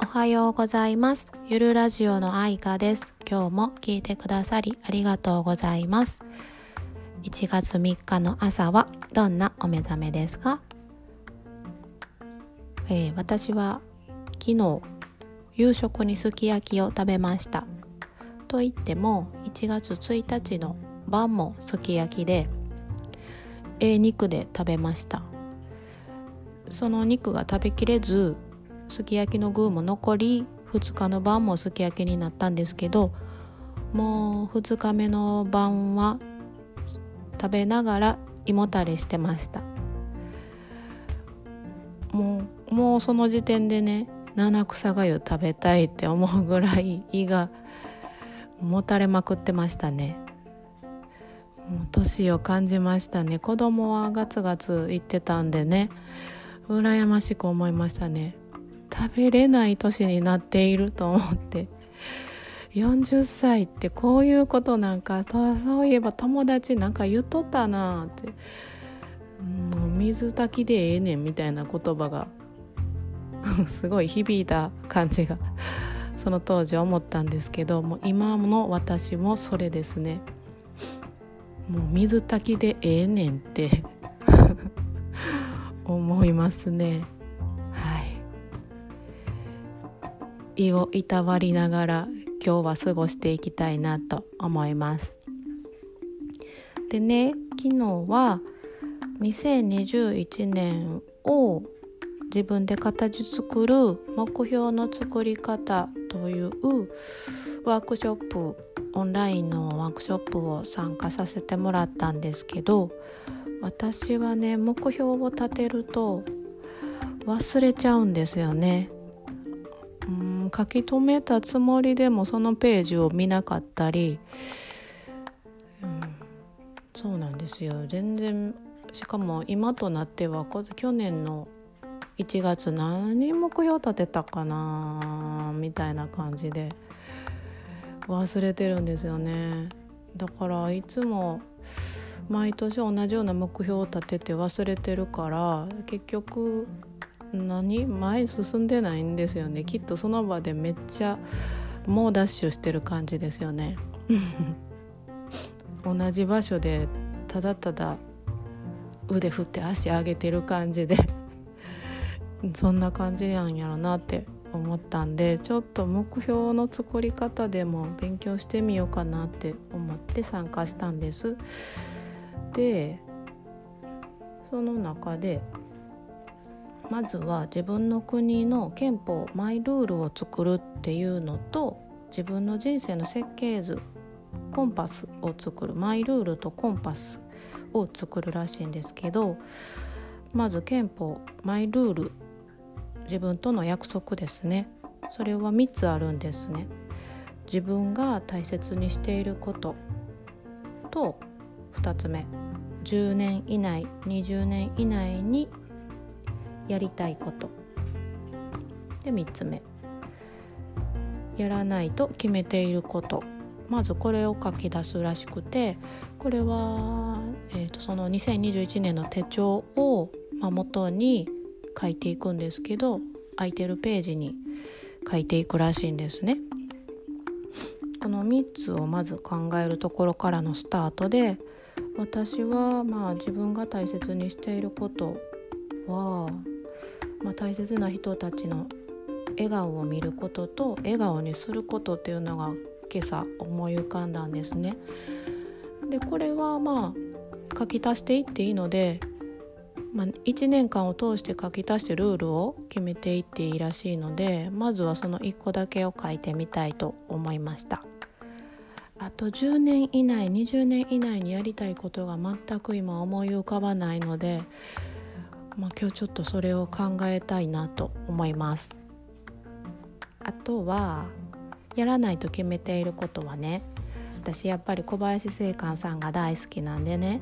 おはようございます。ゆるラジオの愛花です。今日も聞いてくださりありがとうございます。1月3日の朝はどんなお目覚めですか、えー、私は昨日夕食にすき焼きを食べました。と言っても1月1日の晩もすき焼きでええ肉で食べました。その肉が食べきれずすき焼きの具も残り2日の晩もすき焼きになったんですけどもう2日目の晩は食べながら胃もたれしてました。もうもうその時点でね七草がゆ食べたいって思うぐらい胃がもたれまくってましたね。年を感じましたね。子供はガツガツ言ってたんでね羨ましく思いましたね。べれない年になっていると思って。40歳ってこういうことなんかそういえば友達なんか言っとったなって。もう水炊きでええねんみたいな言葉が。すごい響いた感じが。その当時思ったんですけどもう今の私もそれですね。もう水炊きでええねんって。思いますね。胃をいたわりながら今日は過ごしていきたいなと思いますでね昨日は2021年を自分で形作る目標の作り方というワークショップオンラインのワークショップを参加させてもらったんですけど私はね目標を立てると忘れちゃうんですよね。うん書き留めたつもりでもそのページを見なかったり、うん、そうなんですよ。全然しかも今となっては去年の1月何目標立てたかなみたいな感じで。忘れてるんですよね。だからいつも毎年同じような目標を立てて忘れてるから結局何？前に進んでないんですよね。きっとその場でめっちゃ猛ダッシュしてる感じですよね。同じ場所でただただ腕振って足上げてる感じで。そんな感じなんやろなって思ったんでちょっと目標の作り方でも勉強してみようかなって思って参加したんです。でその中でまずは自分の国の憲法マイルールを作るっていうのと自分の人生の設計図コンパスを作るマイルールとコンパスを作るらしいんですけどまず憲法マイルール自分との約束ですね。それは3つあるんですね。自分が大切にしていること。と2つ目。10年以内20年以内にやりたいこと。で3つ目。やらないと決めていること。まずこれを書き出すらしくてこれは、えーと、その2021年の手帳を、まあ、元に書いていくんですけど空いてるページに書いていくらしいんですね。この3つをまず考えるところからのスタートで私はまあ自分が大切にしていることは、まあ、大切な人たちの笑顔を見ることと笑顔にすることっていうのが今朝思い浮かんだんですね。でこれはまあ書き足していっていいのでまあ、1年間を通して書き足してルールを決めていっていいらしいのでまずはその1個だけを書いてみたいと思いましたあと10年以内20年以内にやりたいことが全く今思い浮かばないので、まあ、今日ちょっとそれを考えたいなと思います。あとはやらないと決めていることはね私やっぱり小林正観さんが大好きなんでね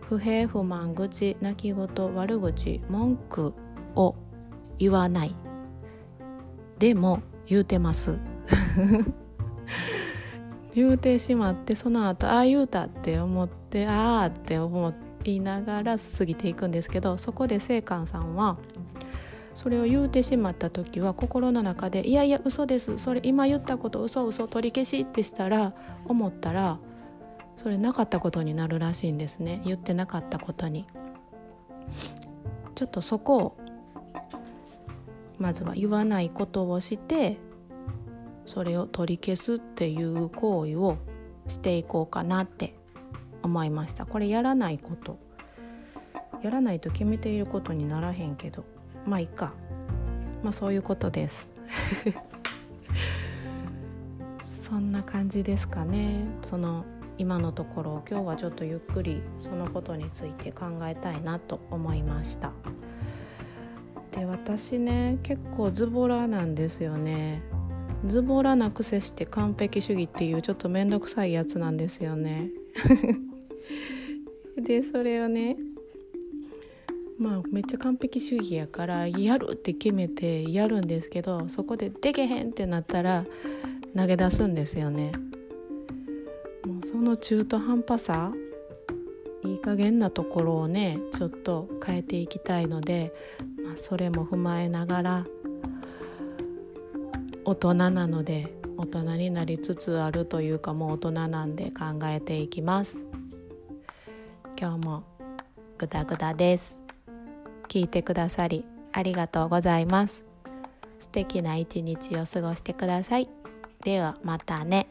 不平不満愚痴泣き言悪口文句を言わない。でも言うてます。言うてしまってその後ああ言うたって思ってああって思言いながら過ぎていくんですけどそこで聖寛さんはそれを言うてしまった時は心の中で「いやいや嘘ですそれ今言ったこと嘘嘘取り消し」ってしたら思ったらそれなかったことになるらしいんですね言ってなかったことに。ちょっとそこをまずは言わないことをしてそれを取り消すっていう行為をしていこうかなって思いました。これやらないこと。やらないと決めていることにならへんけど。まあいいか。まあそういうことです。そんな感じですかね。その今のところ今日はちょっとゆっくりそのことについて考えたいなと思いました。で私ね結構ズボラなんですよね。ズボラなくせして完璧主義っていうちょっと面倒くさいやつなんですよね。でそれをねまあめっちゃ完璧主義やからやるって決めてやるんですけどそこででけへんってなったら投げ出すんですよね。もうその中途半端さいい加減なところをねちょっと変えていきたいので、まあ、それも踏まえながら大人なので大人になりつつあるというかもう大人なんで考えていきます。今日もグダグダです。聞いてくださりありがとうございます。素敵な一日を過ごしてください。ではまたね。